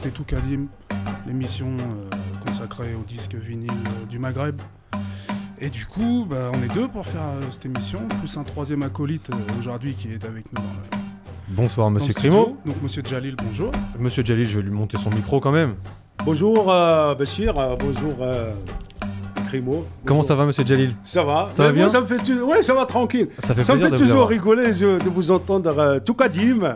99.1. Vous écoutez tout Kadim, l'émission euh, consacrée au disque vinyle euh, du Maghreb. Et du coup, bah, on est deux pour faire euh, cette émission, plus un troisième acolyte aujourd'hui qui est avec nous dans le. Bonsoir, monsieur Crimo. Donc, monsieur Jalil, bonjour. Monsieur Jalil, je vais lui monter son micro quand même. Bonjour, Bachir. bonjour, Comment ça va, monsieur Jalil Ça va. Ça va bien? ça me fait, ouais, ça va tranquille. Ça, fait ça me fait toujours rigoler de vous entendre euh, tout Kadim.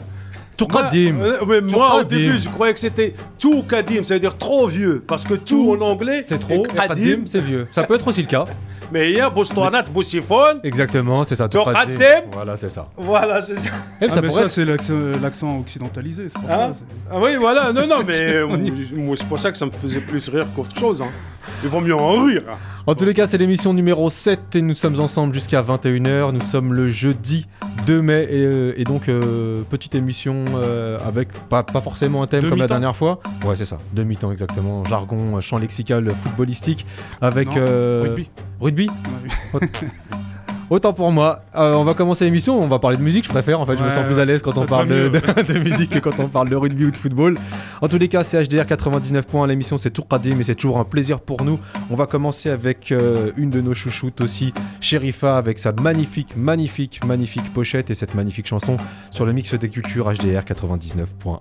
Tout Kadim. Euh, moi, au début, je croyais que c'était tout Kadim, ça veut dire trop vieux. Parce que tout, en anglais, c'est trop. Kadim, c'est vieux. Ça peut être aussi le cas. Mais il y a Bostoanat, Boussifon. Exactement, c'est ça. Tout Voilà, c'est ça. Voilà, c'est ça. Eh, ah, mais ça, c'est l'accent occidentalisé. Pour hein ça, ah oui, voilà. Non, non, mais moi, c'est pour ça que ça me faisait plus rire qu'autre chose. Hein. Il vaut mieux en rire. En tous les cas, c'est l'émission numéro 7 et nous sommes ensemble jusqu'à 21h. Nous sommes le jeudi 2 mai et, euh, donc euh, petite émission euh, avec pas, pas, forcément un thème comme la dernière fois. Ouais, c'est ça, demi-temps exactement. Jargon, champ lexical footballistique avec. rugby. Rugby Autant pour moi. Euh, on va commencer l'émission, on va parler de musique, je préfère. En fait, je me sens plus à l'aise quand on parle de, musique que quand on parle de rugby ou de football. En tous les cas, c'est HDR 99 points. L'émission, c'est tout mais c'est toujours un plaisir pour nous. On va commencer avec euh, une de nos chouchoutes aussi, Sherifa, avec sa magnifique, magnifique, magnifique pochette et cette magnifique chanson sur le mix des cultures HDR 99.1.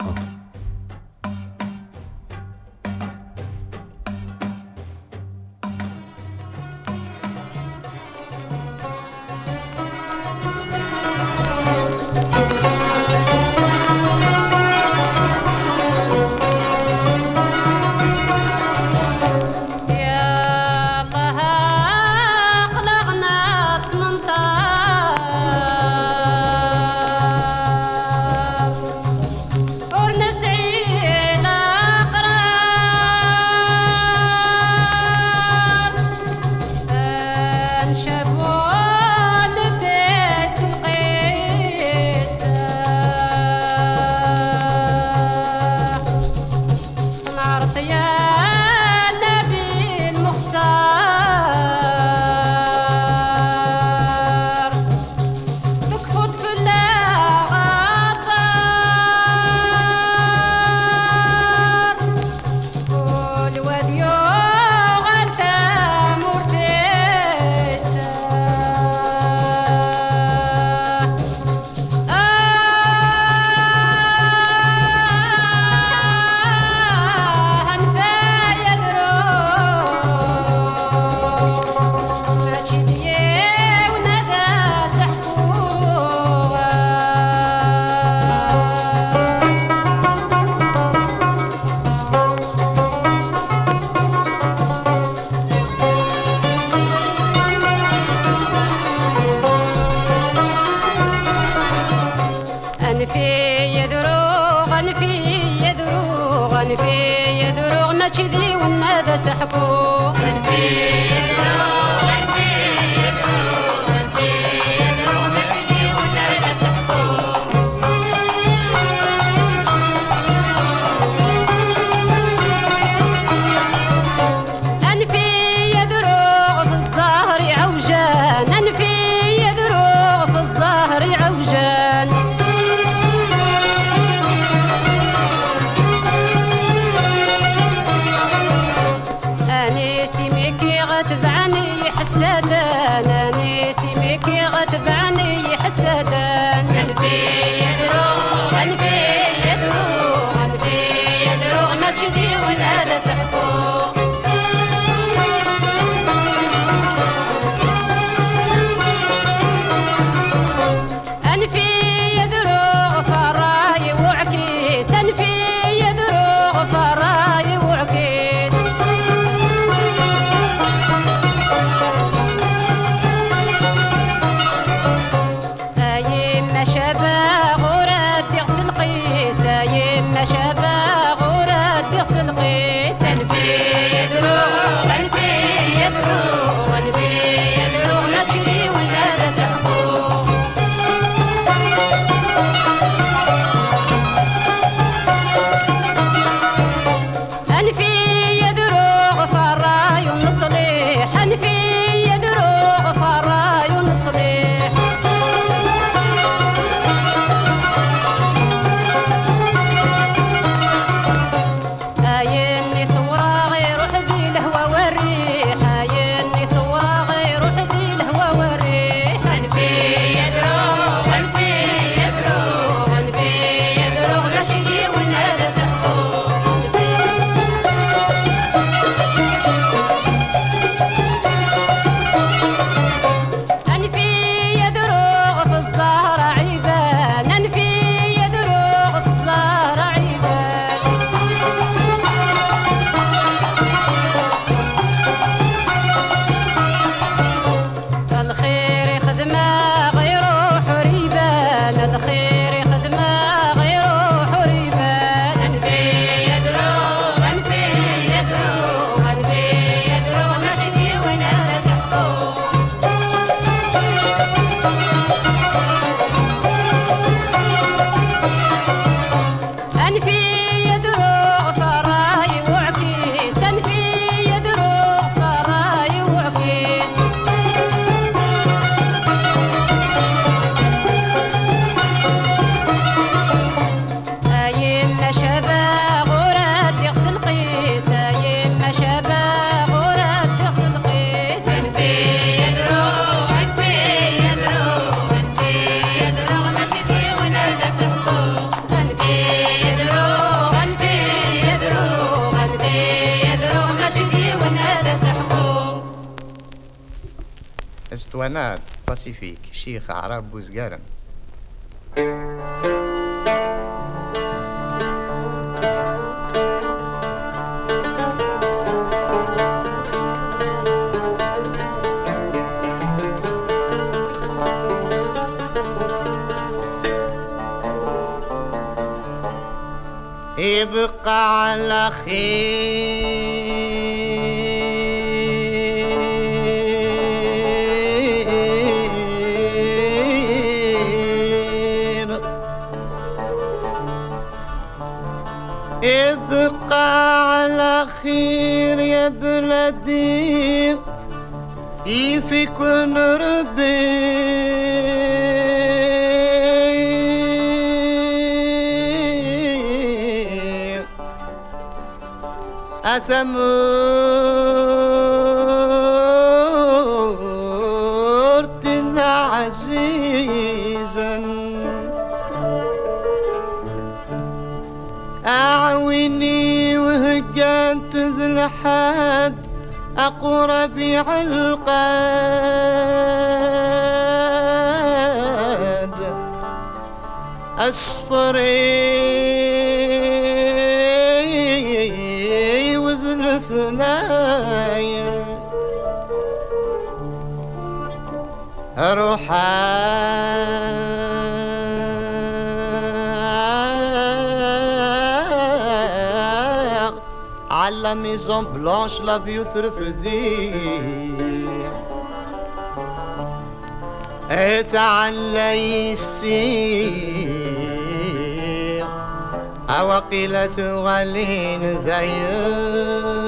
اسطوانات باسيفيك شيخ عرب بوزقارن يبقى على خير. على خير يا بلدي يفيكن ربي أسمرت عزيزا. أعويني وهجنت ذي الحد أقرب القاد أصفري وزن ثناين أروح بلانش لا بيوثرف ذي اتعلى يسير أوقيل ثغلين زير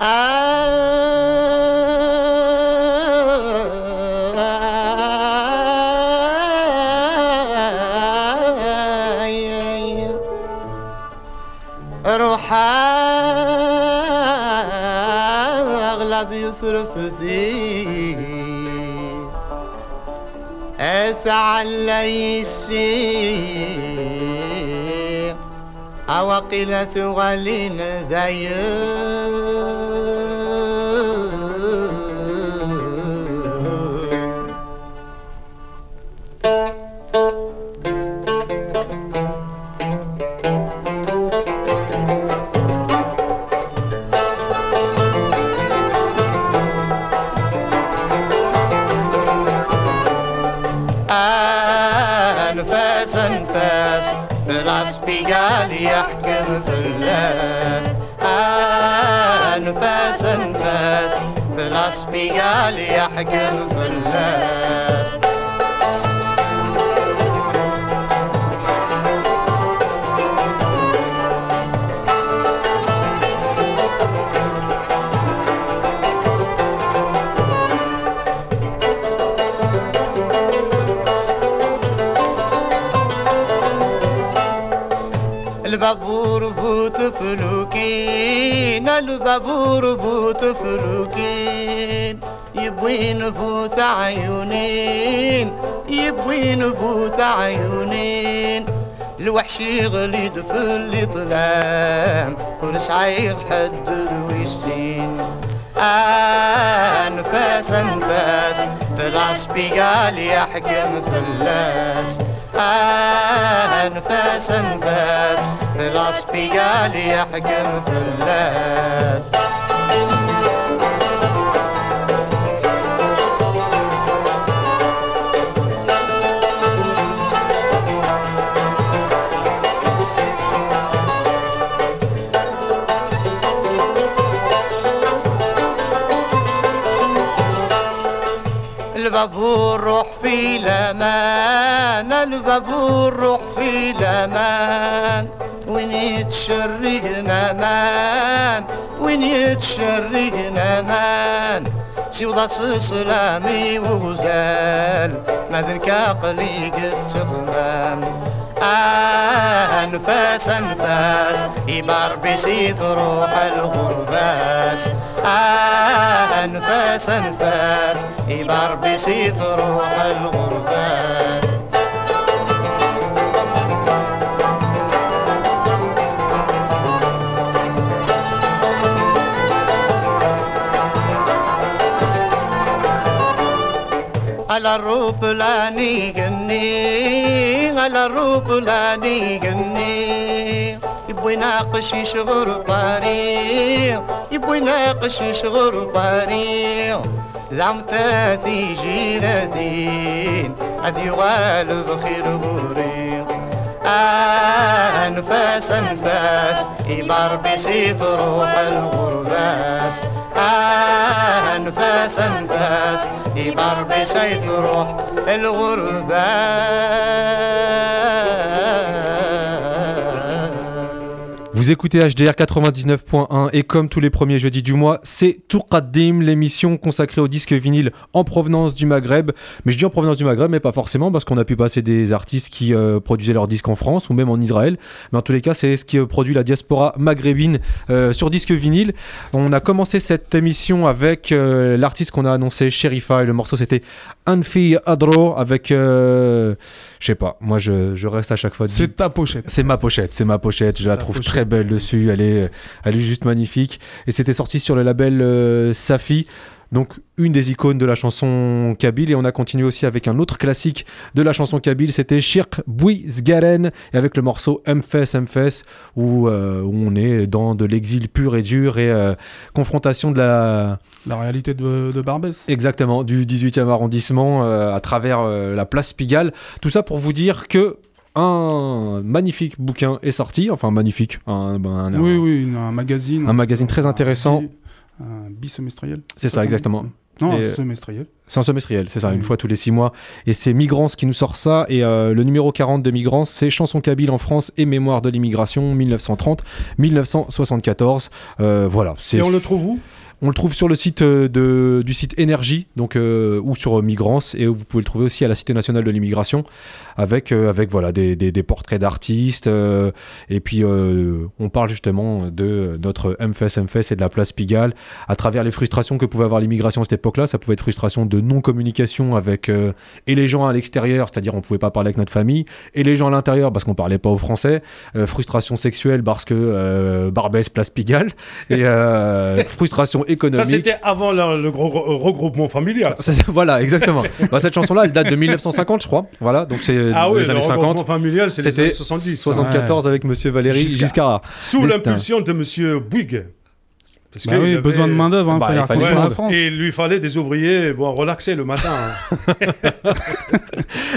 روح اغلب يصرف ذي اسعى يسير أوقلة ثغلين زير أنفاس أنفاس بالعصبيال يحكم في الله أنفاس أنفاس بالعصبيال يحكم في الله فلوكين البابور فوت فلوكين يبوين فوت عيونين. يبوين فوت عيونين. الوحش يغلي دفل ظلام ورسعي حد ويسين. أنفاس أنفاس. بالعصبي قال يحكم فلاس أنفاس أنفاس بالعصبي قال يحكم فلاس البابور روح البابور روح في الامان. وين يتشرقنا مان وين يتشرقنا مان سيوضا سلامي وغزال. ما ماذنك عقلي قد تخمم أنفاس أنفاس يبار بسيط روح الغرباس. أنفاس أنفاس يبار بسيط روح الغرباس. على الروب لا نيغني على الروب لا نيغني يبغي يناقش يشغر باري يبغي يناقش يشغر باري. زعم تاثي جيرتين عاد يغال بخير غوري أنفاس أنفاس يبار بسيف روح الغرباس أنفاس أنفاس يبار بسيف روح الغرباس Vous écoutez HDR 99.1 et comme tous les premiers jeudis du mois, c'est Tourqaddim, l'émission consacrée au disque vinyle en provenance du Maghreb. Mais je dis en provenance du Maghreb, mais pas forcément parce qu'on a pu passer des artistes qui euh, produisaient leurs disques en France ou même en Israël. Mais en tous les cas, c'est ce qui euh, produit la diaspora maghrébine euh, sur disque vinyle. On a commencé cette émission avec euh, l'artiste qu'on a annoncé, Sherifa, et le morceau c'était Anfi Adro avec... je sais pas, moi je, je reste à chaque fois... C'est ta pochette. C'est ma pochette, c'est ma pochette. Je la trouve pochette. très belle dessus. Elle est, elle est juste magnifique. Et c'était sorti sur le label euh, Safi. Donc une des icônes de la chanson kabyle et on a continué aussi avec un autre classique de la chanson kabyle, c'était Shirk Bouizgaren et avec le morceau Mfes Mfes où, euh, où on est dans de l'exil pur et dur et euh, confrontation de la, La réalité de, de Barbès. Exactement, du 18e arrondissement euh, à travers la place Pigalle. Tout ça pour vous dire que un magnifique bouquin est sorti, enfin magnifique, un, ben, un- Oui, oui, un magazine. Un magazine très intéressant. Un bisemestriel. c'est ça exactement. Non, Et- un semestriel. C'est un semestriel, c'est ça, Oui. une fois tous les six mois. Et c'est Migrants qui nous sort ça. Et euh, le numéro 40 de Migrants, c'est Chanson Kabyle en France et Mémoire de l'immigration 1930-1974. Euh, voilà. Et on le trouve où? On le trouve sur le site euh, de, du site Énergie, donc euh, ou sur euh, Migrants, et vous pouvez le trouver aussi à la Cité nationale de l'immigration, avec avec voilà des, des- portraits d'artistes, et puis on parle justement de notre MFS MFS et de la place Pigalle, à travers les frustrations que pouvait avoir l'immigration à cette époque-là. Ça pouvait être frustration de non communication avec et les gens à l'extérieur, c'est-à-dire on pouvait pas parler avec notre famille, et les gens à l'intérieur parce qu'on parlait pas au français, frustration sexuelle parce que Barbès place Pigalle, et euh, Ça, c'était avant le gros gros regroupement familial. Voilà, exactement. Bah, cette chanson-là, elle date de 1950, je crois. Voilà, donc c'est Ah oui, le années regroupement 50. familial, c'est les C'était années 70. 74 avec Monsieur Valéry Giscard. Giscard. Sous l'impulsion de Monsieur Bouygues. Parce Bah oui, avait- besoin de main-d'œuvre, hein, Bah, il fallait la France. Et il lui fallait des ouvriers bon, relaxer le matin. hein.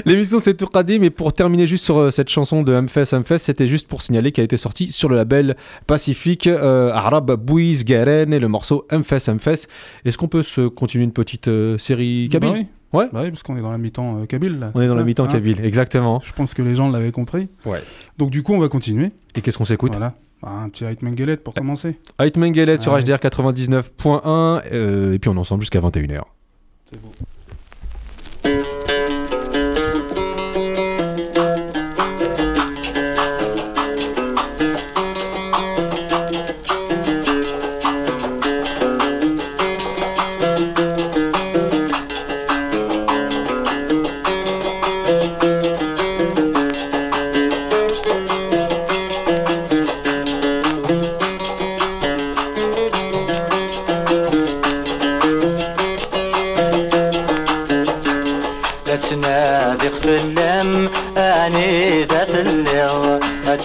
L'émission c'est Tourkadi, mais pour terminer juste sur euh, cette chanson de Mfes Mfes, c'était juste pour signaler qu'elle a été sortie sur le label Pacifique euh, Arab Bouiz Garen et le morceau Mfes Mfes. Est-ce qu'on peut se continuer une petite euh, série Bah kabyle? oui. Ouais. Bah oui, parce qu'on est dans la mi-temps euh, kabyle. là, On est c'est dans la mi-temps hein kabyle, exactement. Je pense que les gens l'avaient compris. Ouais. Donc du coup, on va continuer. Et qu'est-ce qu'on s'écoute? Voilà. Bah, un petit Ait Mengelet pour commencer. Ait Mengelet sur. HDR 99.1 euh, et puis on est ensemble jusqu'à 21h. لا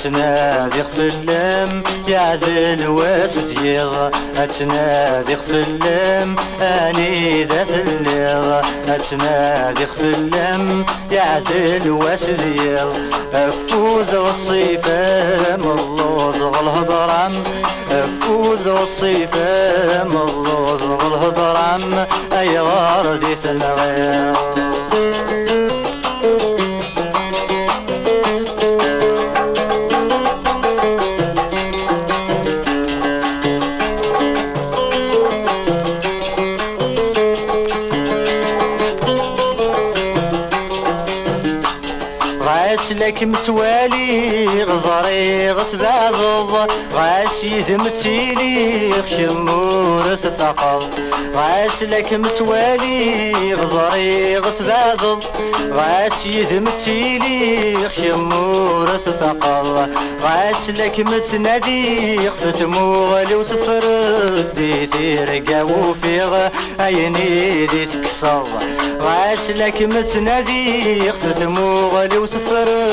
أتنادق في اللم يعدل واسديغ أتنادق في اللم أني ذات اللغ أتنادق في اللم يعدل واسديغ افوذ الصيفة ملوز الهضرم افوذ الصيفة ملوز الهضرم أي غاردي الغير غاسلك غاس يذمتيلي خشمور ثقل غاسلك متوالي غزري غسبابض غاس يذمتيلي خشمور ثقل غاسلك متنادي خفت مغلي وتفرد دي تيرقا وفيغ عيني دي تكسر. غاسلك متنادي خفت مغلي وتفرد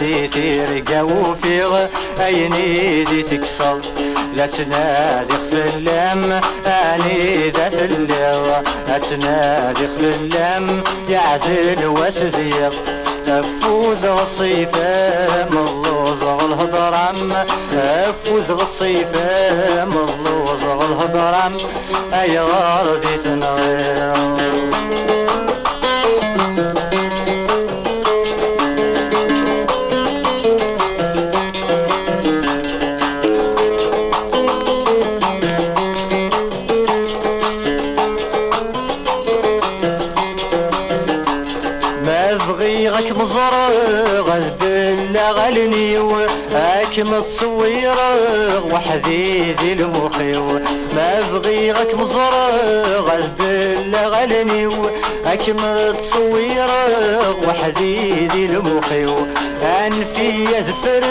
دي تيرقا وفيغ عيني دي تكسر لا تنادي خف اللم اني ذات اللغة لا تنادي خف اللم يعدل واسذير افوذ الصيفة ملوز الهضرم افوذ الصيفة ملوز الهضرم اي غاردي تنغير هاك متصوير وحدي ذي المخيو. ما بغي غاك مزرغ بالله غالني هاك متصوير وحدي ذي المخيو. انفي يذفر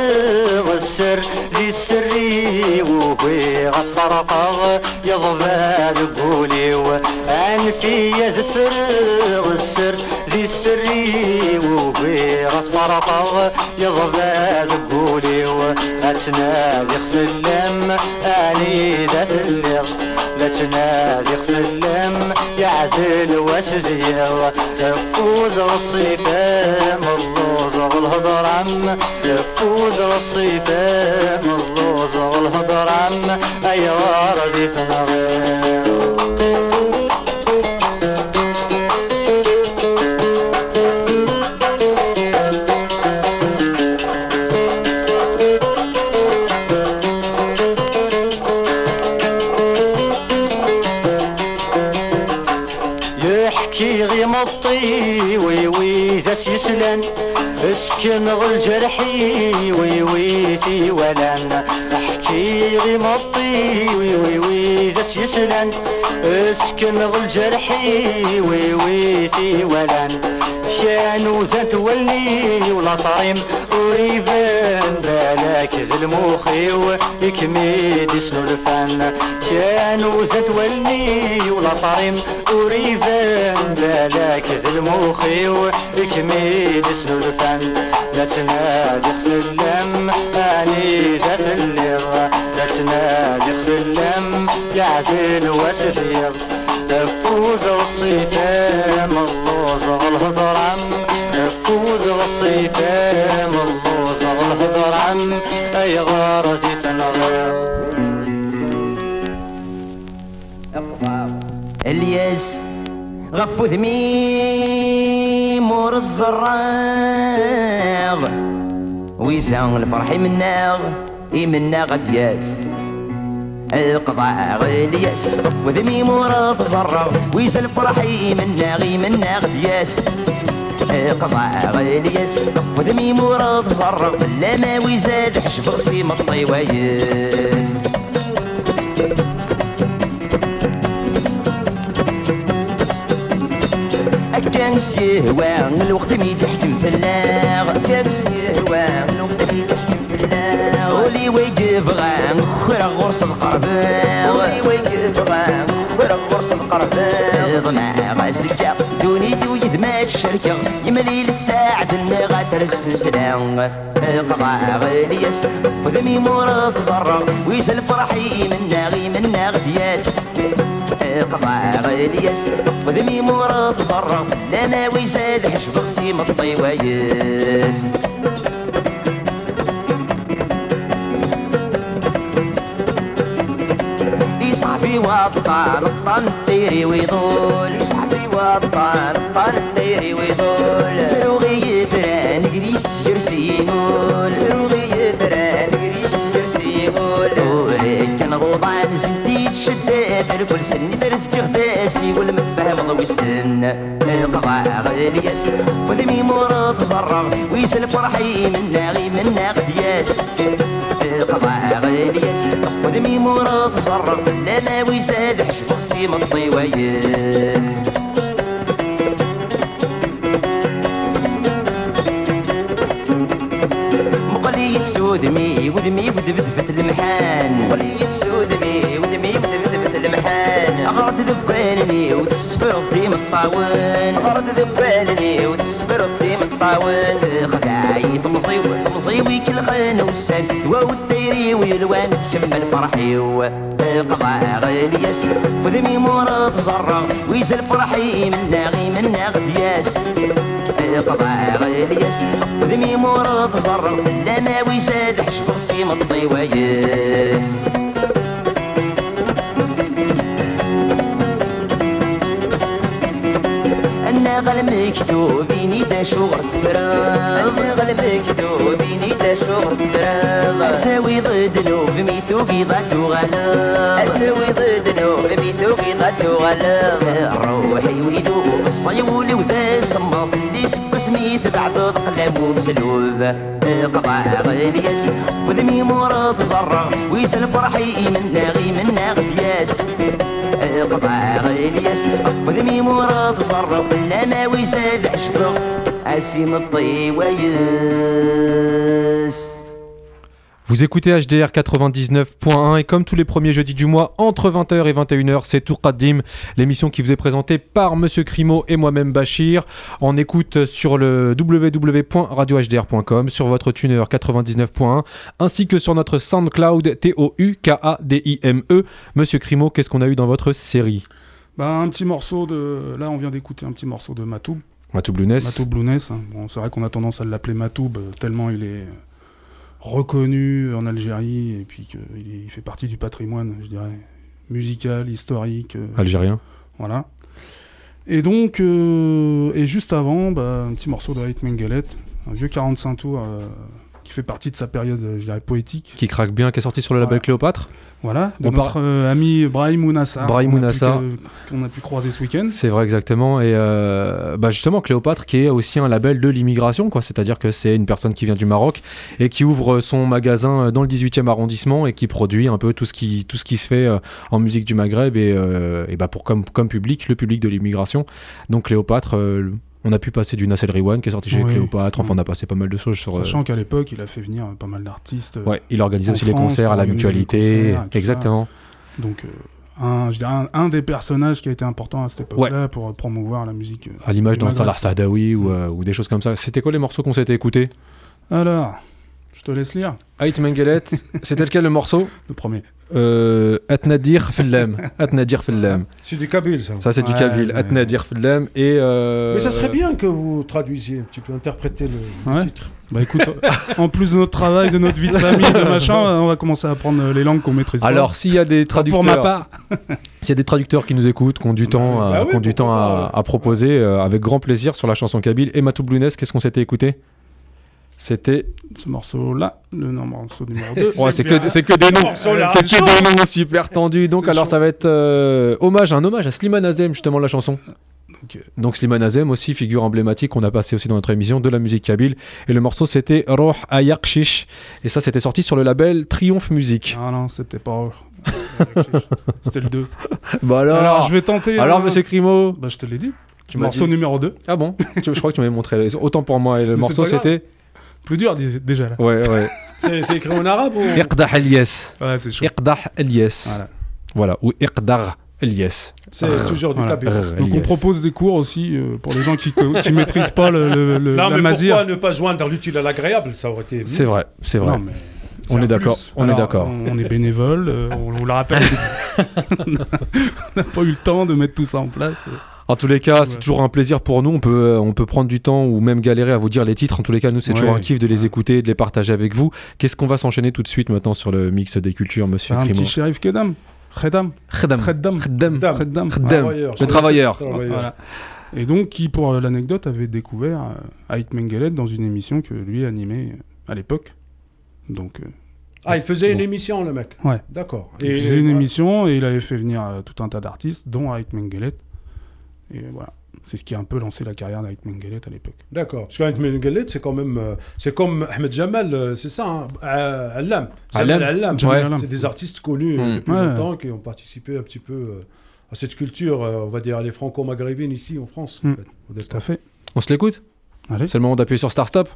السر ذي السري وهي غصفرقه يضبال بولي انفي يذفر السر ذي السري وهي غصفرقه يضبال بولي اتنادي خف اللم. أني ذات اللغ لا تنادي خف اللم. يعدل واسزير فوز الصيفة ملوز والهضر عم فوز الصيفة ملوز والهضر عم اي وردي تنغير اسكن غل جرحي وي وي ثي ولن أحكي غي مطي وي وي يسلن. اسكن غل جرحي وي وي ثي ولن. شانو ذات ولي ولا صريم. وريبان بالك ذي المخي يكميد يسنو الفن. شانو ذات ولي ولا صريم. وريبان بالك ذي المخي يكميد يسنو الفن. لا تنادي خف اللم أني ذات اللغة. لا تنادي خف اللم يعدل واسفير تفوز الصيفة ملوز الهضر عم. تفوز الصيفة ملوز الهضر عم. أي غاردي تنغير إلياس غفو ذمي مور الزراغ ويزان الفرح مناغ يمنا غد ياس القضاء الياس غفو ذمي مور الزراغ ويزان الفرح يمنا يمنا غد يأس. القضاء الياس غفو ذمي مور الزراغ لا ما ويزاد حشب غصيم الطيوايس كان سيهوان الوقت مي تحكم في اللاغ كان سيهوان الوقت مي تحكم في اللاغ ولي غان خير غرس ولي ويقف غان خير غرس القربان ضمع غاسكا دوني دو يدمات الشركة يملي للساعد النغا ترس سلام قضاء غليس وذمي مرض زرق ويسل فرحي من ناغي من ناغتياس قضاء غليس وذمي مرض زرق لا ما ويزاد حشب غسيم الطيوايس يصحبي وطان الطن طيري ويضول يصحبي وطان الطن طيري ويضول سروغي فران قريس جرسي يقول. سروغي فران قريس جرسي يقول. كان غوضان زنديد شدات الكل سن درس كغداسي ولا متفهم ضوي السن. قضاء غليس ودمي مرض صرغ ويسل فرحي من ناغي من ناغ دياس قضاء غليس ودمي مرض صرغ لما ويساد حشب غسيم الطيويس مقلية سودمي ودمي ودبدبت المحان. مقلية سودمي ودمي ودبدبت المحان. أغرد ذبانني وتسفر الديم الطاون أغرد ذبانني وتسفر الديم الطاون خداعي تمصيو تمصيوي كل خان والسان الديري ويلوان تكمل فرحي قضاء غليس وذمي مرض زرع ويسل فرحي من ناغي من ناغ دياس قضاء غليس وذمي مرض زرع لما ويساد حشب غسيم الطيويس غل مكتوبيني دا شغل أنا غل مكتوبيني دا شغل فراغ أساوي ضد نوب ميثوقي ضعتو غلا أساوي ضد نوب ميثوقي ضعتو غلا روحي ويدو الصيول وذا سمط ليش بسميت بعد قلم ومسلوب قضاء غليس وذمي مرض زرع ويسل فرحي من ناغي من ناغ دياس قضاء غليس وذمي مرض صرف لما ويساد عشبه أسيم الطيويس Vous écoutez HDR 99.1 et comme tous les premiers jeudis du mois, entre 20h et 21h, c'est Tour Qaddim, l'émission qui vous est présentée par Monsieur Crimo et moi-même Bachir. En écoute sur le www.radiohdr.com, sur votre tuner 99.1, ainsi que sur notre SoundCloud T-O-U-K-A-D-I-M-E. Monsieur Crimo, qu'est-ce qu'on a eu dans votre série Bah, un petit morceau de. Là, on vient d'écouter un petit morceau de Matoub. Matou Blueness. Matoub Blueness. hein. Bon, c'est vrai qu'on a tendance à l'appeler Matoub euh, tellement il est reconnu en Algérie et puis qu'il fait partie du patrimoine, je dirais, musical, historique. euh, Algérien. Voilà. Et donc, euh, et juste avant, bah, un petit morceau de Haït Mengelet, un vieux 45 tours euh, qui fait partie de sa période, euh, je dirais, poétique. Qui craque bien, qui est sorti sur le label Voilà. Cléopâtre. Voilà, de On notre par- euh, ami Brahim Ounassar. Brahim qu'on a pu Ounassar. que- Qu'on a pu croiser ce week-end. C'est vrai exactement et euh, bah justement Cléopâtre qui est aussi un label de l'immigration quoi, c'est-à-dire que c'est une personne qui vient du Maroc et qui ouvre son magasin dans le 18e arrondissement et qui produit un peu tout ce qui tout ce qui se fait en musique du Maghreb et, euh, et bah pour comme comme public le public de l'immigration. Donc Cléopâtre on a pu passer du Nassel Riwan qui est sorti chez Oui. Cléopâtre, enfin on a passé pas mal de choses sur euh, Sachant qu'à l'époque, il a fait venir pas mal d'artistes. euh, Ouais, il organise en aussi les concerts à la mutualité, ça. exactement. Donc, euh, un, je dirais un, un des personnages qui a été important à cette époque-là pour promouvoir la musique. À l'image du d'un. Salah Sadawi ou, euh, ou des choses comme ça. C'était quoi les morceaux qu'on s'était écoutés? Alors, je te laisse lire Ait Mengelet, c'était lequel le morceau le premier. Euh, Atnadir Fillem. Atnadir Fillem. C'est du Kabyle, ça. Ça, c'est du Ouais, Kabyle. mais- Atnadir Fillem. Et. euh, Mais ça serait bien que vous traduisiez un petit peu, interpréter le, le Ouais. titre. Bah écoute, en plus de notre travail, de notre vie de famille, de machin, on va commencer à apprendre les langues qu'on maîtrise. Alors, s'il y a des traducteurs. pour ma part, S'il y a des traducteurs qui nous écoutent, qui ont du temps, bah oui, qui ont du temps à, ouais. à proposer, euh, avec grand plaisir sur la chanson Kabyle. Et Matou Blueness, qu'est-ce qu'on s'était écouté? C'était. ce morceau-là, le nom- morceau numéro 2. Ouais, c'est que, c'est que des noms. C'est que des noms super tendus. Donc, C'est alors, chaud. ça va être euh, hommage, un hommage à Slimane Azem, justement, la chanson. Donc, euh, Donc Slimane Azem aussi, figure emblématique qu'on a passé aussi dans notre émission de la musique kabyle. Et le morceau c'était Roh Ayakshish. Et ça c'était sorti sur le label Triomphe Musique. Ah non, c'était pas. C'était le 2. Bah alors, Alors, je vais tenter. alors euh, monsieur Crimo, Bah, je te l'ai dit. tu morceau dit... numéro 2. Ah bon? Je crois que tu m'avais montré. les- Autant pour moi. Et le Mais morceau c'était... Plus dur, déjà là. Ouais, ouais. C'est c'est écrit en arabe ou Iqdah Elias. Ouais, c'est chaud. Iqdah Elias. Voilà. Voilà. Ou Iqdar Elias. c'est toujours du Rr, Donc, on propose des cours aussi euh, pour les gens qui ne maîtrisent pas le, le, le- Non, la mais mazir. pourquoi ne pas joindre l'utile à l'agréable? Ça aurait été. C'est vrai, c'est vrai. Non, mais on est d'accord. On est d'accord. On, on est bénévole, euh, on vous le rappelle. on n'a pas eu le temps de mettre tout ça en place. En tous les cas, c'est Ouais. toujours un plaisir pour nous. On peut, euh, on peut prendre du temps ou même galérer à vous dire les titres. En tous les cas, nous, c'est toujours Ouais. un kiff de les Ouais. écouter, de les partager avec vous. Qu'est-ce qu'on va s'enchaîner tout de suite maintenant sur le mix des cultures, monsieur un Crimo petit shérif Kedam. Khedam. Khedam. Khedam. Khedam. Khedam. Khedam. Le c'est- travailleur. Voilà. Et donc, qui, pour l'anecdote, avait découvert euh, Ait Mengelet dans une émission que lui animait euh, à l'époque. Donc, euh, Ah, il faisait une Bon. émission, le mec Ouais. D'accord. il faisait une émission et il avait fait venir euh, tout un tas d'artistes, dont Ait Mengelet. Et voilà. C'est ce qui a un peu lancé la carrière d'Ait Mengelet à l'époque. D'accord. Parce qu'Ahmed Mengelet, c'est quand même. euh, c'est comme Ahmed Jamal, euh, c'est ça, hein, euh, Allam. Allam. Jamal Allam. Jamal Ouais. C'est des artistes connus euh, Mm. depuis Ouais. longtemps qui ont participé un petit peu euh, à cette culture, on va dire, les franco-maghrébines ici en France. en Mm. fait, Tout à fait. On se l'écoute? Allez. C'est le moment d'appuyer sur Start Stop.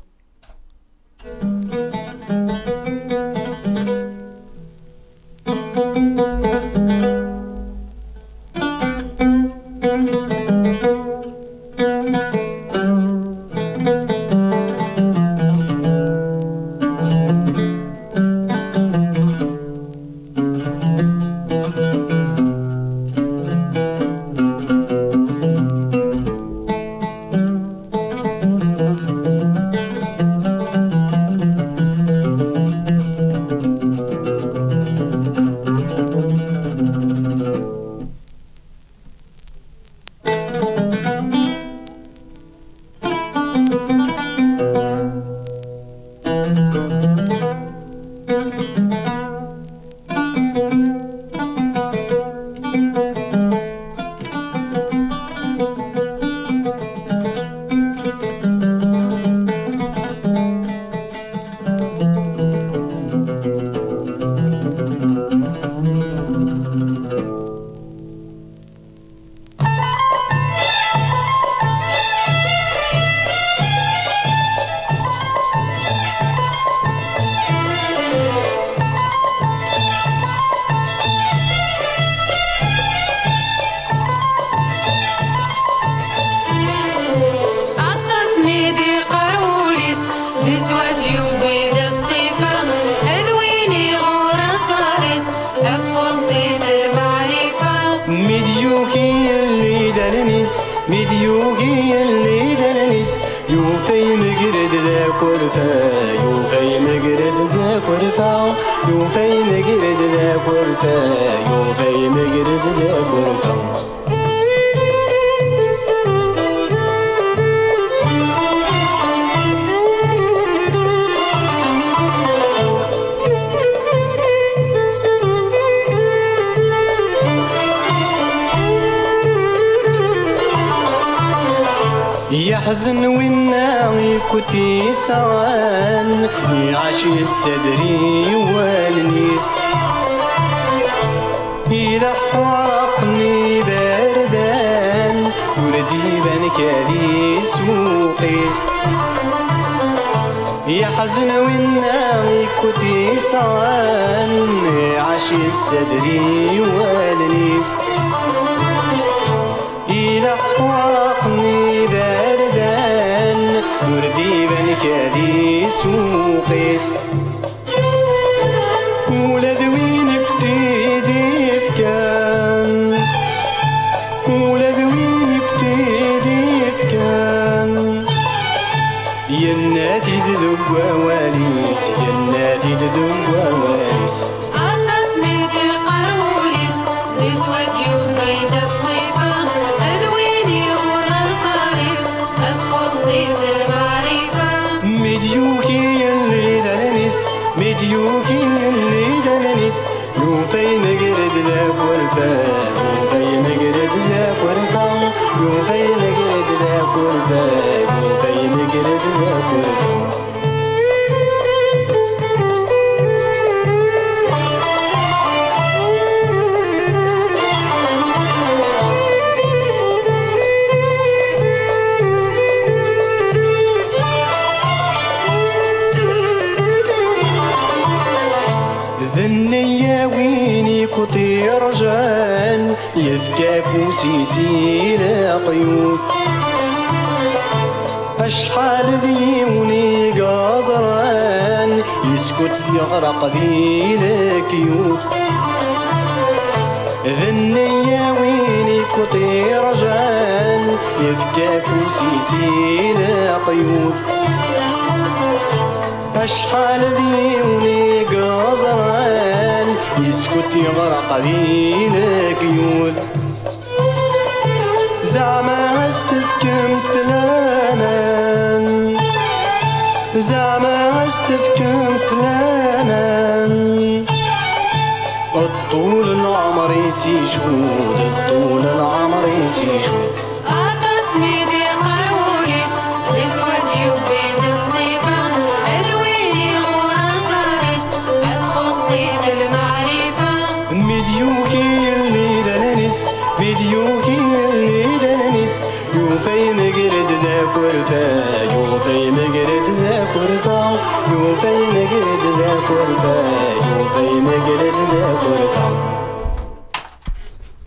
يحزن والناوي كنتي سوان يعشي السدري والنيس. يلح ورقني باردان ولدي بان كاديس وقيس يحزن والناوي كنتي سوان يعشي السدري والنيس. إلى وردي بن كاديس وقيس ولاد وين بتيدي فكان ولاد وين بتيدي فكان يناتي دلوا واليس يناتي دلوا يفكى فوسيسي لقيود أشحال ديوني قازران يسكت يغرق ذي الكيوت ذنيا ويني كطي رجال يفكى فوسيسي لقيود أشحال ديوني قازران يسكت يغرق ذي القيود زعما استفكم تلانان زعما استفكم تلانان الطول العمر يسي شهود الطول العمر يسي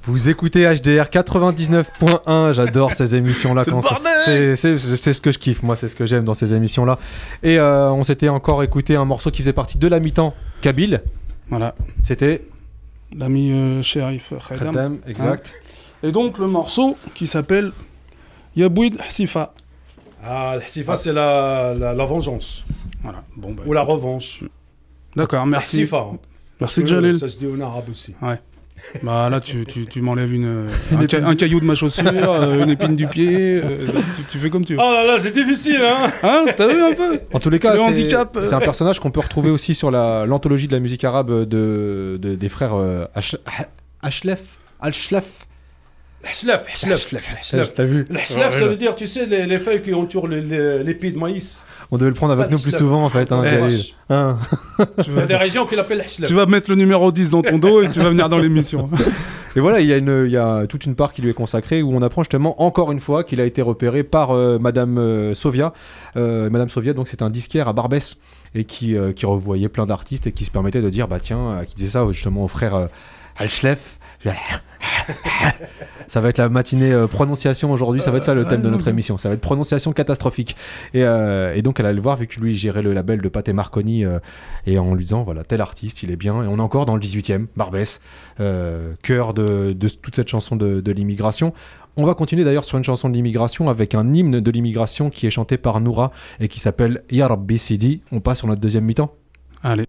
Vous écoutez HDR 99.1, j'adore ces émissions-là. c'est, ce que je kiffe, moi, c'est ce que j'aime dans ces émissions-là. Et euh, on s'était encore écouté un morceau qui faisait partie de la mi-temps, Kabyle. Voilà. C'était. L'ami euh, shérif Khadam. exact. Hein. Et donc le morceau qui s'appelle Yabouid Sifa. Ah, le Sifa, c'est la, la, la vengeance. Voilà, bon bah. Ou la revanche. D'accord, merci. Sifa. hein. Merci Jalil. Ça se dit en arabe aussi. Bah là, tu, tu, tu m'enlèves une, un, ca- un caillou de ma chaussure, euh, une épine du pied, euh, tu, tu fais comme tu veux. Oh là là, c'est difficile, hein Hein T'as vu un peu En tous les cas, Le c'est- handicap, euh. c'est un personnage qu'on peut retrouver aussi sur la- l'anthologie de la musique arabe de, de- des frères euh, Ash- Ashlef. Ashlef. Hlaf, hlaf, hlaf. T'as vu Le hlaf, ça veut dire, tu sais, les, les feuilles qui entourent les- les- l'épi de maïs. On devait le prendre avec Ça, nous plus souvent en fait. Hein. Hein. Il y a des régions qui l'appellent hlaf. Tu vas mettre le numéro 10 dans ton dos et tu vas venir dans l'émission. Et voilà, il y, a une- il y a toute une part qui lui est consacrée où on apprend justement encore une fois qu'il a été repéré par euh, Madame euh, Sovia. Euh, Madame Sovia, donc c'est un disquaire à Barbès et qui, euh, qui revoyait plein d'artistes et qui se permettait de dire bah tiens, euh, qui disait ça justement au frère euh, Alchlef. ça va être la matinée euh, prononciation aujourd'hui, ça va être ça le thème de notre émission, ça va être prononciation catastrophique. Et, euh, donc elle allait le voir vu que lui gérait le label de Pathé Marconi euh, et en lui disant voilà tel artiste il est bien et on est encore dans le 18e, Barbès, cœur de, toute cette chanson de, l'immigration. On va continuer d'ailleurs sur une chanson de l'immigration avec un hymne de l'immigration qui est chanté par Noura et qui s'appelle Ya Rabbi Sidi. On passe sur notre deuxième mi-temps. Allez.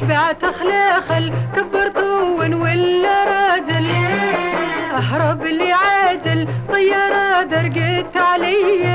وشبعت خلاخل كبرتون ولا راجل؟ أهرب لي عاجل طيارة درقت عليا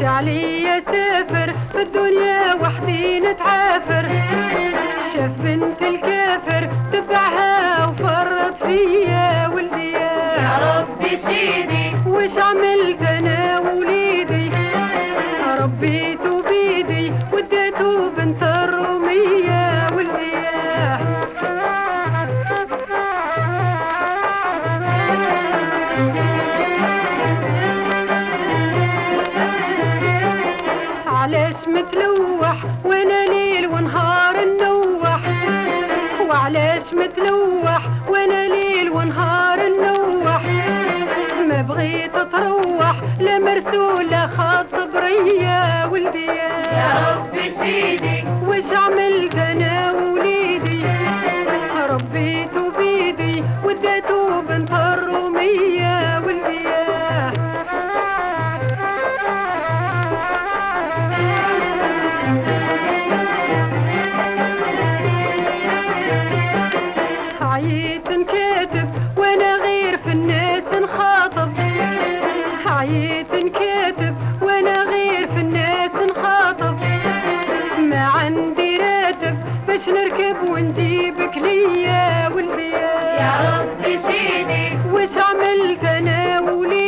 مش عليا سافر في الدنيا وحدي نتعافر. شاف بنت الكافر تبعها وفرط فيا ولدي. يا ربي سيدي وش عملت أنا ووليدي وعلاش متلوح وأنا ليل ونهار نوح. ما بغيت تروح لا مرسولة خط برية ولدي. يا ربي سيدي وش عملت أنا ووليدي ربيت بيدي وديته بنت ونجيبك ليا ولدي يا ربي سيدي. واش عملت أنا ولي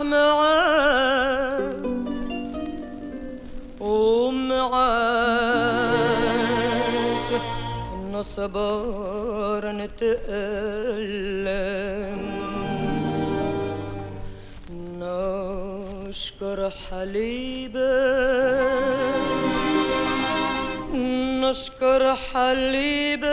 راح معاه ومعاك نصبر نتألم. نشكر حليبك نشكر حليبك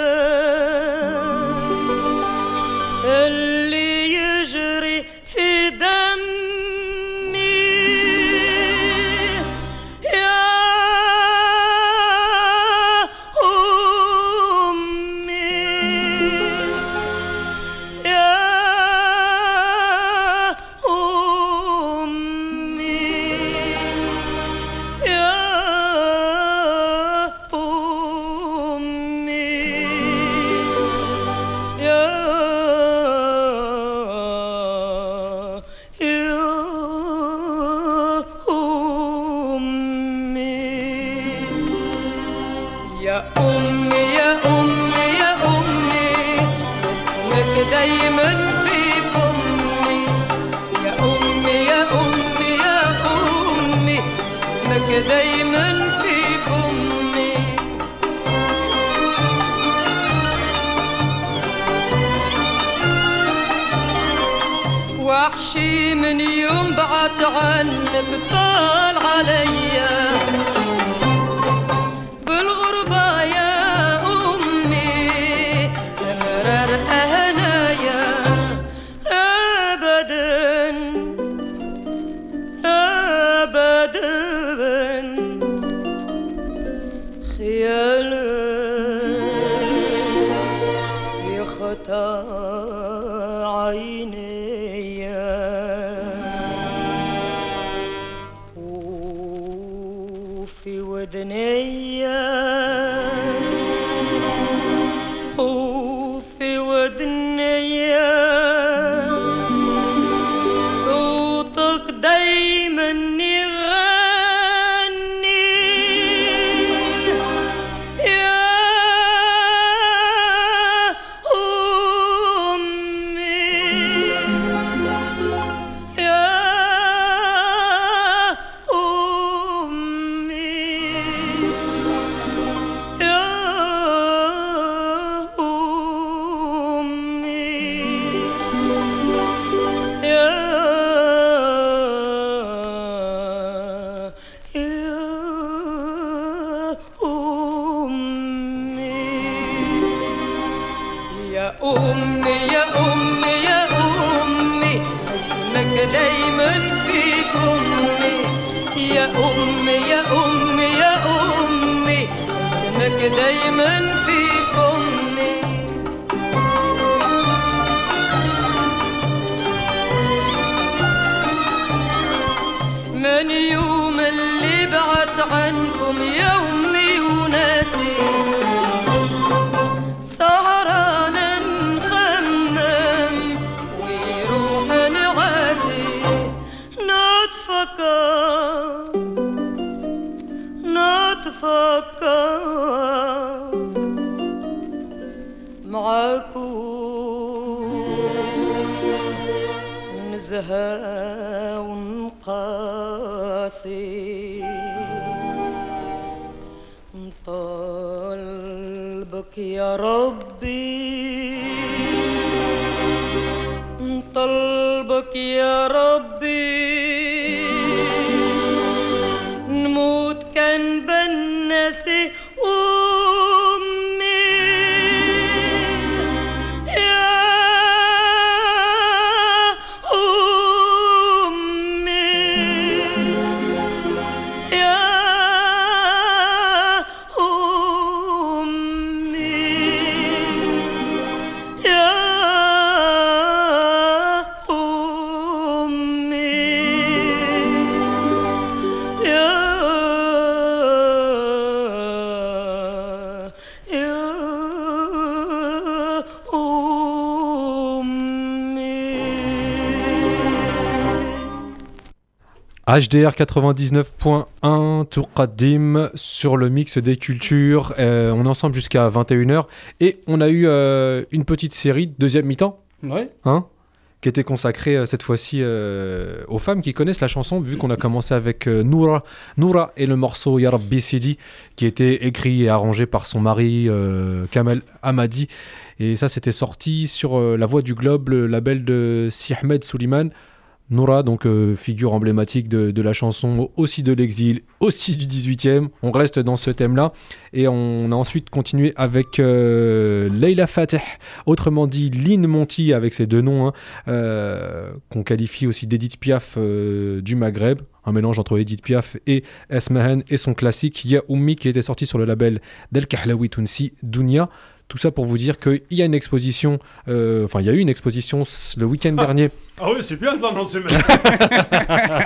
من يوم بعد عنك طال عليا. في ودني HDR 99.1 Tour Qadim sur le mix des cultures. Euh, on est ensemble jusqu'à 21h et on a eu euh, une petite série, deuxième mi-temps, Ouais. hein, qui était consacrée euh, cette fois-ci euh, aux femmes qui connaissent la chanson, vu qu'on a commencé avec Noura, Noura et le morceau Ya Rabbi Sidi, qui était écrit et arrangé par son mari Kamel Hamadi. Et ça, c'était sorti sur La Voix du Globe, le label de Si Ahmed Souliman. Noura, donc euh, figure emblématique de, la chanson, aussi de l'exil, aussi du 18e. On reste dans ce thème-là. Et on a ensuite continué avec euh, Leila Fateh, autrement dit Lynn Monty, avec ses deux noms, hein, euh, qu'on qualifie aussi d'Edith Piaf du Maghreb. Un mélange entre Edith Piaf et Esmahan et son classique Ya Oummi qui était sorti sur le label Del Kahlaoui Tounsi Dunia. Tout ça pour vous dire qu'il y a une exposition, euh, enfin il y a eu une exposition le week-end dernier. Ah oui, c'est bien de l'annoncer. mais-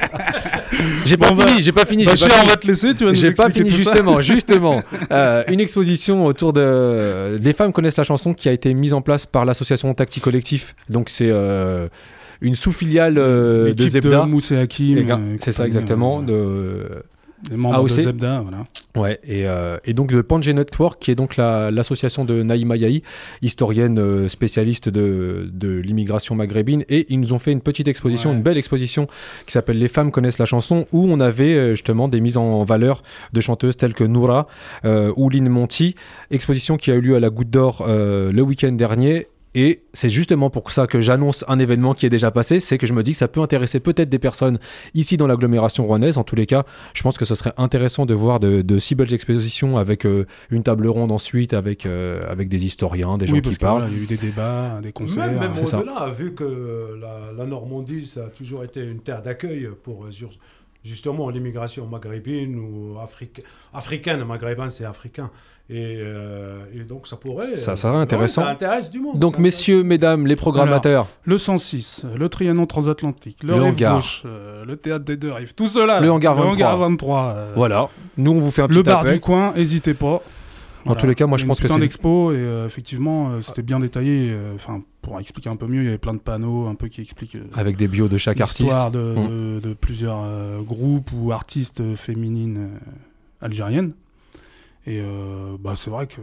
J'ai pas Bon, bah, fini, j'ai pas fini. j'ai Bachir, pas on fini. va te laisser, tu vas nous J'ai pas fini justement, justement. Euh, une exposition autour de Les femmes connaissent la chanson qui a été mise en place par l'association Tacti Collectif. Donc c'est euh, une sous-filiale euh, de Zebda. Mousse et Hakim. C'est ça exactement. euh, De... Des membres AOC. de Zebda, voilà. Ouais, et, euh, et donc de Pangea Network, qui est donc la- l'association de Naïma Yahi, historienne euh, spécialiste de, de l'immigration maghrébine, et ils nous ont fait une petite exposition, Ouais. une belle exposition qui s'appelle Les femmes connaissent la chanson, où on avait euh, justement des mises en valeur de chanteuses telles que Noura euh, ou Lynn Monty, exposition qui a eu lieu à la Goutte d'Or euh, le week-end dernier. Et c'est justement pour ça que j'annonce un événement qui est déjà passé, c'est que je me dis que ça peut intéresser peut-être des personnes ici dans l'agglomération rouennaise. En tous les cas, je pense que ce serait intéressant de voir de, de si belles expositions avec euh, une table ronde ensuite, avec, euh, avec des historiens, des gens oui, qui que parlent. voilà, il y a eu des débats, des concerts. Même, même au-delà, vu que la, la Normandie, ça a toujours été une terre d'accueil pour euh, justement l'immigration maghrébine ou africa- africaine. Maghrébin, c'est africain. Et, euh, et donc ça pourrait. Ça euh, serait ouais, intéressant. ça intéresse du monde. Donc, messieurs, mesdames, les programmateurs, Le 106, le Trianon transatlantique, le, Le Rive hangar. gauche, euh, le théâtre des deux rives, tout cela. Le là. hangar 23. 23. euh, voilà. Nous, on vous fait un petit Le bar appel. du coin, n'hésitez pas. En tous les cas, moi, je pense une que c'est- d'expo et euh, effectivement, euh, c'était bien détaillé. euh, Enfin, pour expliquer un peu mieux, il y avait plein de panneaux un peu qui expliquent Avec des bios de chaque artiste. l'histoire de, Mm. de- de plusieurs groupes ou artistes féminines algériennes. Et euh, bah, c'est vrai que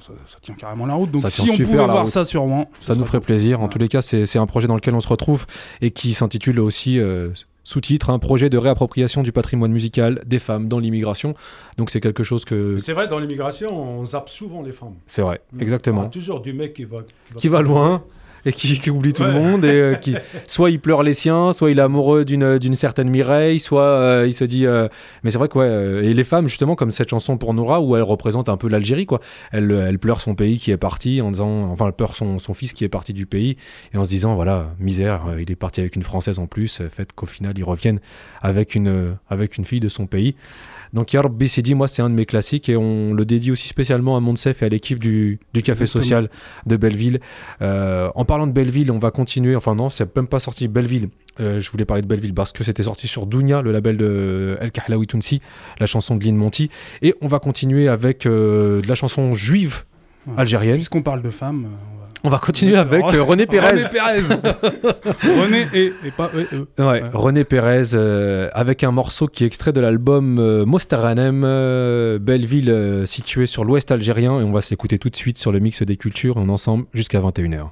ça, ça tient carrément la route. Donc Ça si on pouvait voir route. ça sûrement, Ça nous ferait plaisir. En tous les cas, c'est c'est un projet dans lequel on se retrouve et qui s'intitule aussi euh, sous-titre un projet de réappropriation du patrimoine musical des femmes dans l'immigration. Donc c'est quelque chose que C'est vrai, dans l'immigration, on zappe souvent les femmes. c'est vrai, On exactement. parle toujours du mec qui va, Qui va loin et qui, qui oublie tout le monde et euh, qui soit il pleure les siens, soit il est amoureux d'une d'une certaine Mireille, soit euh, il se dit. euh, Mais c'est vrai que ouais, euh, et les femmes justement comme cette chanson pour Noura où elle représente un peu l'Algérie quoi. Elle, elle pleure son pays qui est parti en disant, enfin elle pleure son, son fils qui est parti du pays et en se disant voilà misère, euh, il est parti avec une française en plus, euh, fait qu'au final il revienne avec une euh, avec une fille de son pays. Donc Ya Rabbi Sidi, moi c'est un de mes classiques et on le dédie aussi spécialement à Monsef et à l'équipe du, du Café Exactement. Social de Belleville. Euh, en parlant de Belleville, on va continuer, enfin non, c'est même pas sorti Belleville. Euh, je voulais parler de Belleville parce que c'était sorti sur Dounia, le label de El Kahlaoui Tounsi, la chanson de Lynn Monty. Et on va continuer avec euh, de la chanson juive algérienne. Puisqu'on parle de femmes, On va continuer avec euh, René Pérez. René Pérez. René et, et pas eux, eux. Ouais, Ouais. René Pérez euh, avec un morceau qui est extrait de l'album euh, Mostaranem, euh, belle ville euh, située sur l'ouest algérien et on va s'écouter tout de suite sur le mix des cultures en ensemble jusqu'à 21h.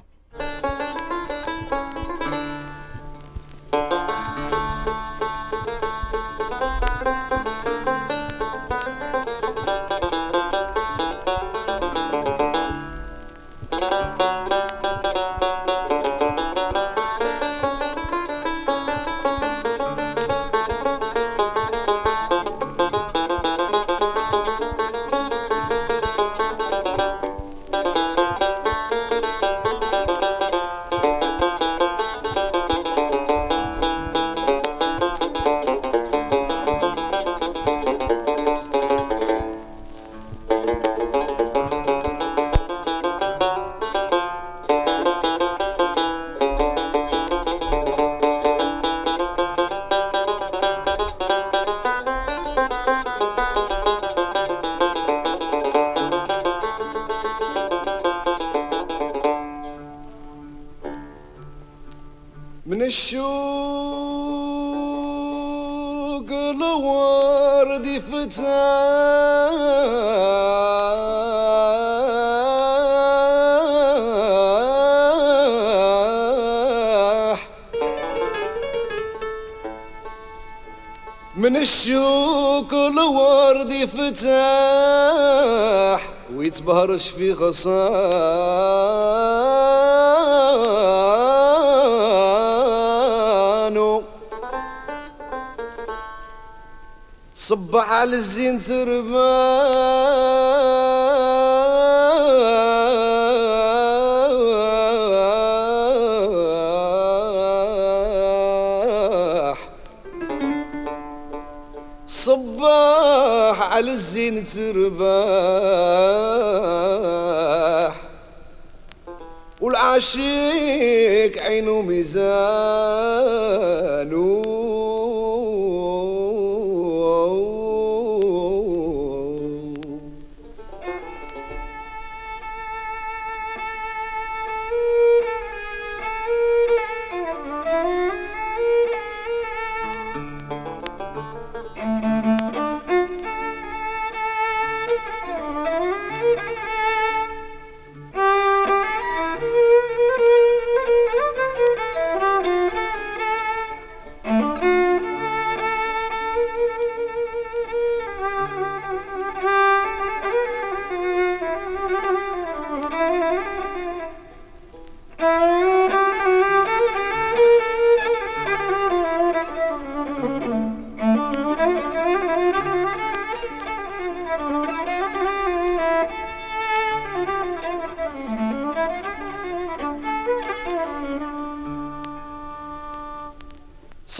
ويتبهرش صباح على الزين ترباح والعاشق عينه ميزانه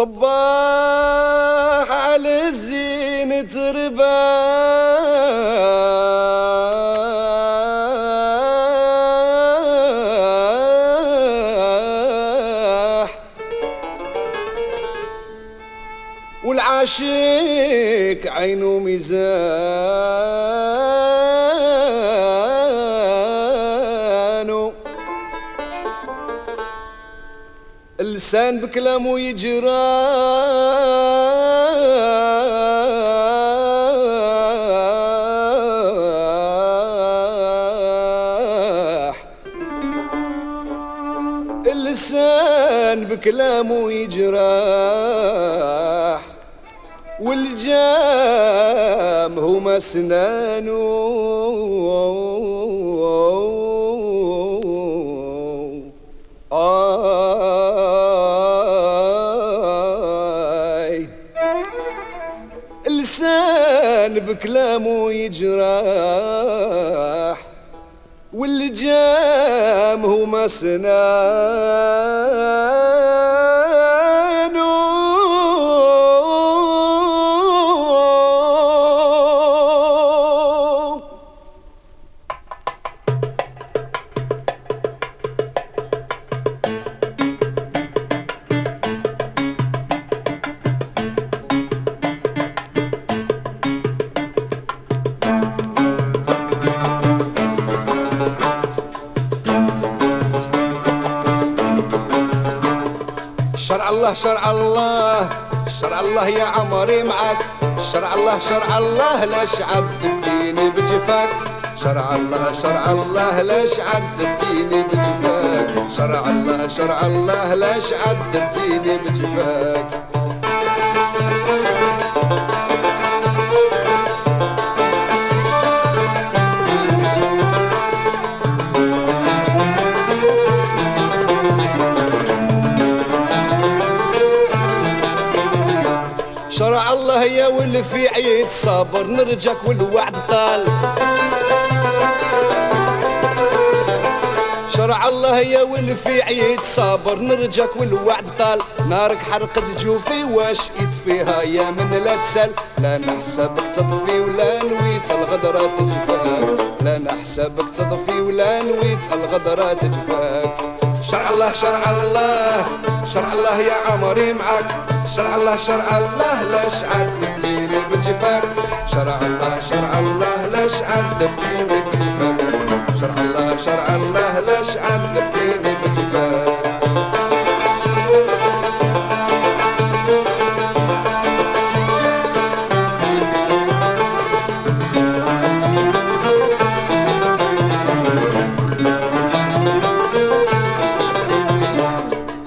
صباح على الزين ترباح والعاشق عينه ميزانه اللسان بكلامه يجراح اللسان بكلامه يجراح والجام هما سنانه. بكلامه يجراح واللي جام هما شرع الله شرع الله يا عمري معك. شرع الله شرع الله ليش عدتيني بجفاك؟ شرع الله شرع الله ليش عدتيني بجفاك؟ شرع الله شرع الله ليش عدتيني بجفاك؟ عيد صابر نرجك والوعد طال شرع الله يا واللي في عيد صابر نرجك والوعد طال نارك حرقت جوفي واش يطفيها يا من لا تسال. لا نحسبك تطفي ولا نويت الغدرة تجفاك. لا نحسبك تطفي ولا نويت الغدرة تجفاك. شرع الله شرع الله شرع الله يا عمري معك. شرع الله شرع الله لاش عدتيني بجفاك شرع الله شرع الله لاش عدتيني بجفاك شرع الله شرع الله لاش عدتيني بجفاك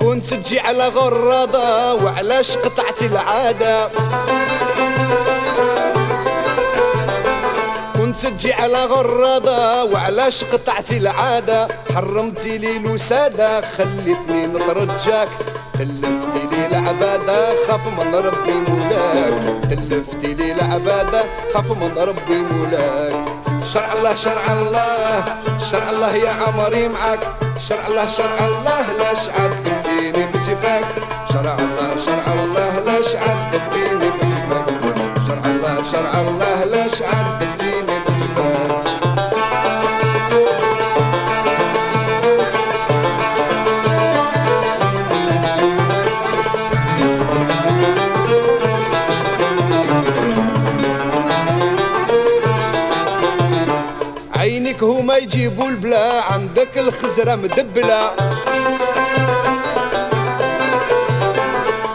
كنت تجي على غرادة وعلاش قطعت العادة. تجي على غرادة وعلاش قطعت العادة حرمتي لي الوسادة خليتني نترجاك تلفتي لي العبادة خاف من ربي مولاك. تلفتي لي العبادة خاف من ربي مولاك. شرع الله شرع الله شرع الله يا عمري معك. شرع الله شرع الله لاش عدتيني بجفاك. شرع الله شرع الله لاش عدتيني بجفاك. شرع الله شرع الله يجيبوا البلا. عندك الخزرة مدبلة.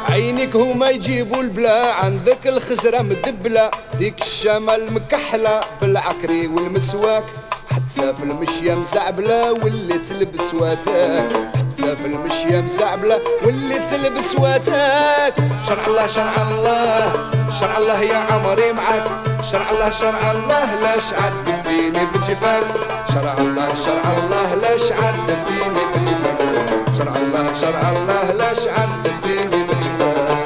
عينك هما يجيبوا البلا. عندك الخزرة مدبلة. ديك الشامة المكحلة بالعكري والمسواك. حتى في المشية مزعبلة. واللي تلبس واتاك. حتى في المشية مزعبلة. واللي تلبس واتاك. شرع الله شرع الله. شرع الله يا عمري معك شرع الله شرع الله لاش عدتيني بجفاك. شرع الله شرع الله لاش عدتيني بجفاك شرع الله شرع الله لاش عدتيني بجفاك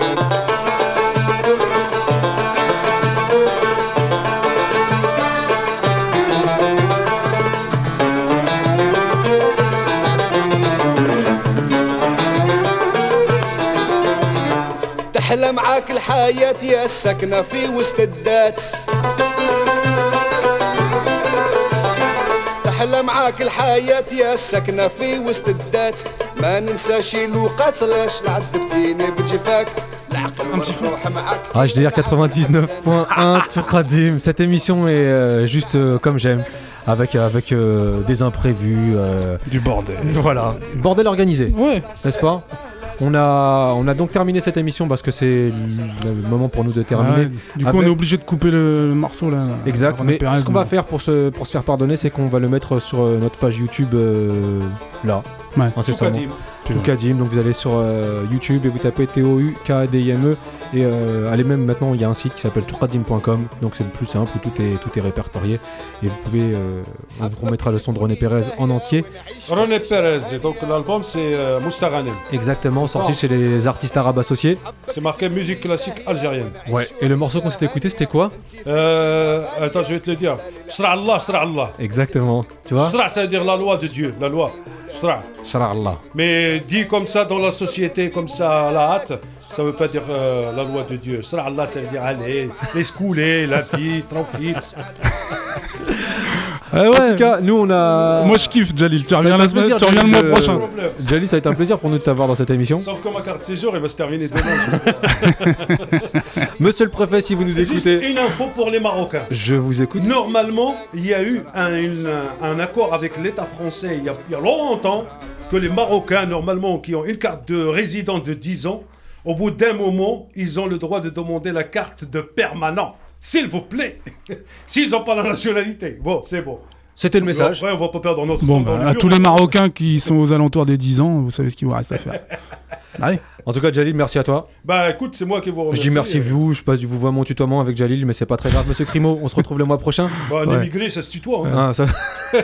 تحلى معاك الحياة يا السكنة في وسط الدات. معاك الحياة يا السكنة في وسط الدات ما ننساش الوقت لاش عذبتيني بجفاك العقل والروح معاك HDR 99.1 Tourkadim. Cette émission est euh, juste euh, comme j'aime, avec, avec euh, des imprévus. euh, Du bordel. voilà, bordel organisé, Ouais. n'est-ce pas On a, on a donc terminé cette émission parce que c'est le moment pour nous de terminer. Ouais, du coup, Avec- on est obligé de couper le, le morceau là. Exact, mais Pérez, ce qu'on va faire pour se, pour se faire pardonner, c'est qu'on va le mettre sur euh, notre page YouTube euh, là. Ouais. incessamment. Toukadim. Donc vous allez sur euh, YouTube et vous tapez T-O-U-K-D-I-M-E et euh, allez même maintenant il y a un site qui s'appelle toukadim.com donc c'est le plus simple où tout est, tout est répertorié et vous pouvez euh, on vous remettra le son de René Pérez en entier René Pérez. Et donc l'album c'est euh, Moustaghanem. exactement sorti chez les artistes arabes associés C'est marqué musique classique algérienne. ouais et le morceau qu'on s'est écouté c'était quoi? Attends, je vais te le dire. Sra Allah, Sra Allah. exactement tu vois? Sra, ça veut dire la loi de Dieu, la loi. Sra. Shara'Allah. Mais dit comme ça dans la société, comme ça à la hâte, ça veut pas dire euh, la loi de Dieu. Sra Allah, ça veut dire allez, laisse couler, la vie, tranquille. Ah en ouais. tout cas nous on a Moi je kiffe Jalil, tu reviens, la semaine, plaisir, tu reviens le mois Jalil, prochain. euh, Problème. Jali ça a été un plaisir pour nous de t'avoir dans cette émission Sauf que ma carte de séjour, elle va se terminer demain. monsieur le préfet si vous nous C'est juste écoutez une info pour les Marocains. je vous écoute Normalement, il y a eu un, une- un accord avec l'État français il y, a, il y a longtemps que les Marocains, normalement, qui ont une carte de résident de 10 ans, au bout d'un moment, ils ont le droit de demander la carte de permanent. S'il vous plaît. S'ils n'ont pas la nationalité. Bon, c'est bon. C'était le message Après, on va pas perdre notre Bon, temps dans bah, le à mur. tous les Marocains qui sont aux alentours des 10 ans, vous savez ce qu'il vous reste à faire. Bah oui. en tout cas Jalil merci à toi Bah écoute, c'est moi qui vous Je remercie. dis merci Euh, vous, je passe du vouvoiement tutoiement avec Jalil, mais c'est pas très grave. Monsieur Crimo, on se retrouve le mois prochain. Bah, un Ouais. immigré, ça se tutoie. hein. Ah, ça-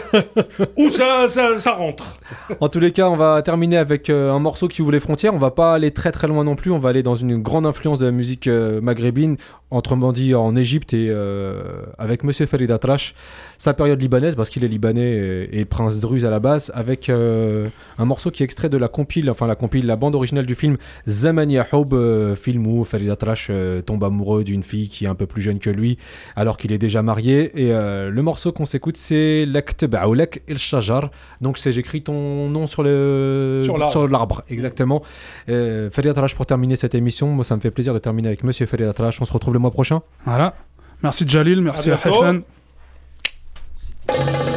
Ou ça, ça, ça rentre. En tous les cas, on va terminer avec euh, un morceau qui ouvre les frontières. On va pas aller très très loin non plus. On va aller dans une grande influence de la musique euh, maghrébine, autrement dit en Égypte et euh, avec Monsieur Farid Atrash, sa période libanaise parce qu'il est libanais et, et prince druze à la base, avec euh, un morceau qui est extrait de la compile, enfin la compile, la bande originale du film Zaman Yahoub, euh, film où Farid Atrash euh, tombe amoureux d'une fille qui est un peu plus jeune que lui, alors qu'il est déjà marié. Et euh, le morceau qu'on s'écoute, c'est Lakteb Aoulak El Shajar. Donc c'est j'écris ton nom sur le Sur l'arbre. exactement. Euh, Farid Atrash pour terminer cette émission. Moi, ça me fait plaisir de terminer avec Monsieur Farid Atrash. On se retrouve le mois prochain. Voilà. Merci Jalil, merci À. Hassan. you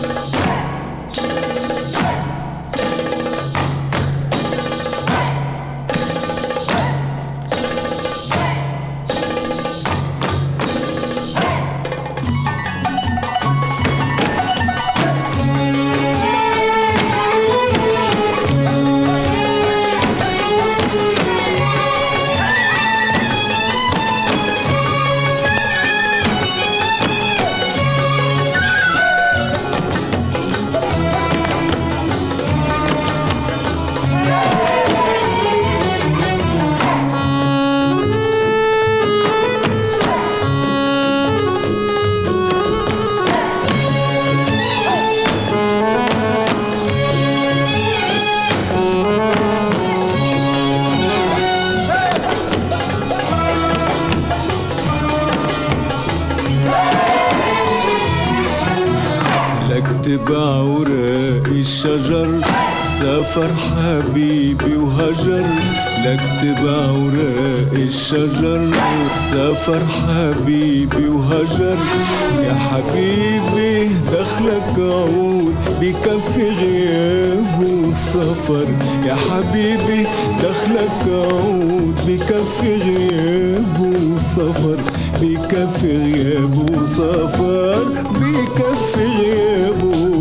وسفر بكفي غياب وسفر بكفي غياب وسفر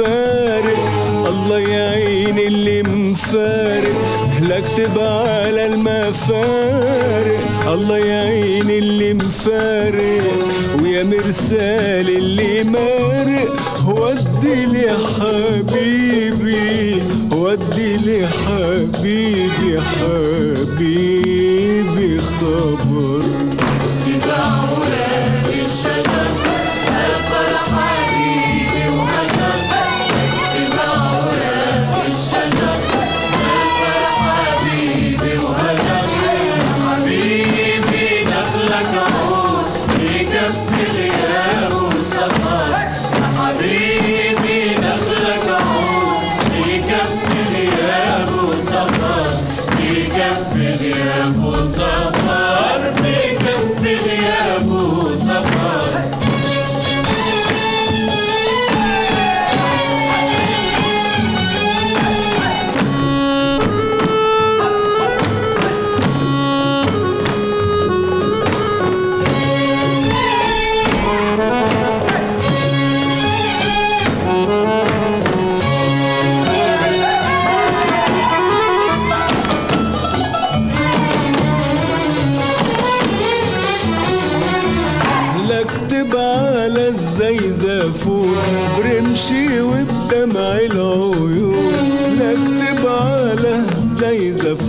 المفارق الله يعين اللي مفارق. نكتب على المفارق. الله يعين اللي مفارق. ويا مرسال اللي مارق. ودي لي حبيبي. ودي لي حبيبي. حبيبي خبر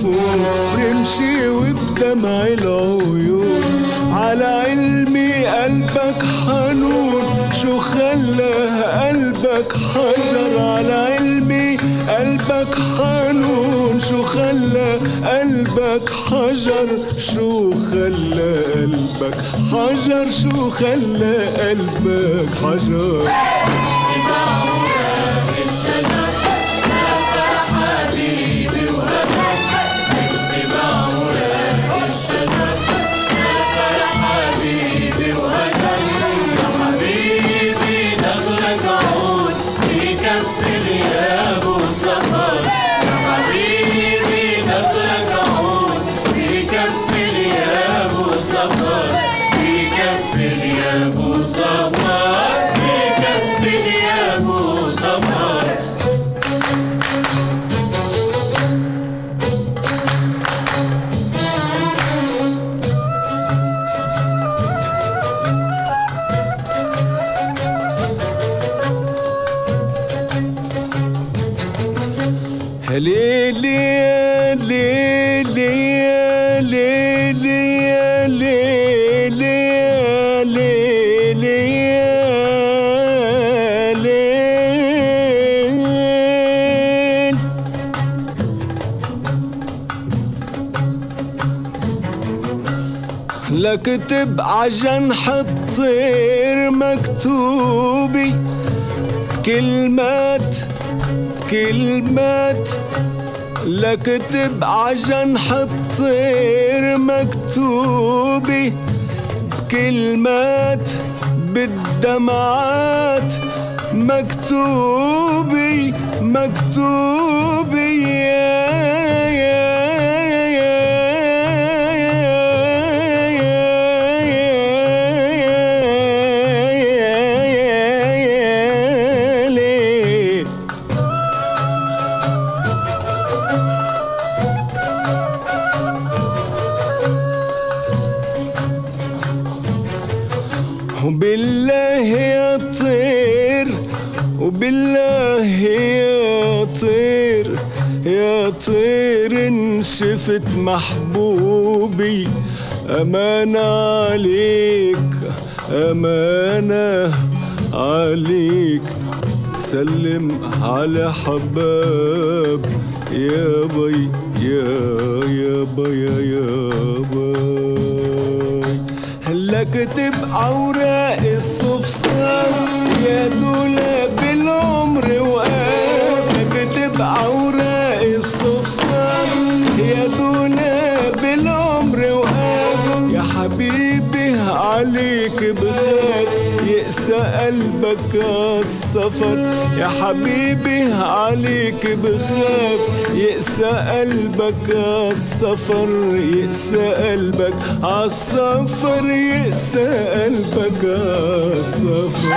الزيزفون برمشي وبدمع العيون على علمي قلبك حنون. شو خلى قلبك حجر؟ على علمي قلبك حنون. شو خلى قلبك حجر؟ شو خلى قلبك حجر؟ شو خلى قلبك حجر؟ لا كتب عجنح الطير مكتوبي. كلمات كلمات لا كتب عجنح الطير مكتوبي. كلمات بالدمعات مكتوبي مكتوبي. شفت محبوبي أمانة عليك أمانة عليك. سلم على حباب يا بي يا يا بي يا بي. هلا كتب اوراق الصفصاف يا دولاب العمر وقاف كتب اوراق عليك بخاف يقسى قلبك عالسفر يا حبيبي عليك بخاف يقسى قلبك عالسفر يقسى قلبك عالسفر يقسى قلبك عالسفر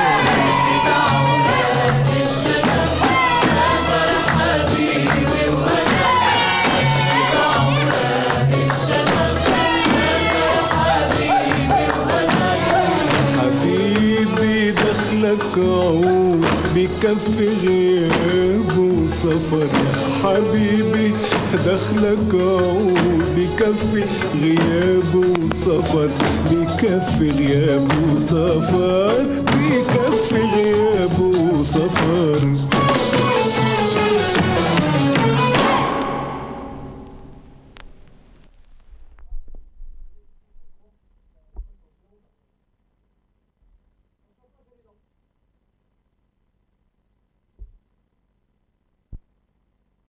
دخلك عود بكفي غياب وسفر يا حبيبي دخلك عود بكفي غياب وسفر بكفي غياب وسفر بكفي غياب وسفر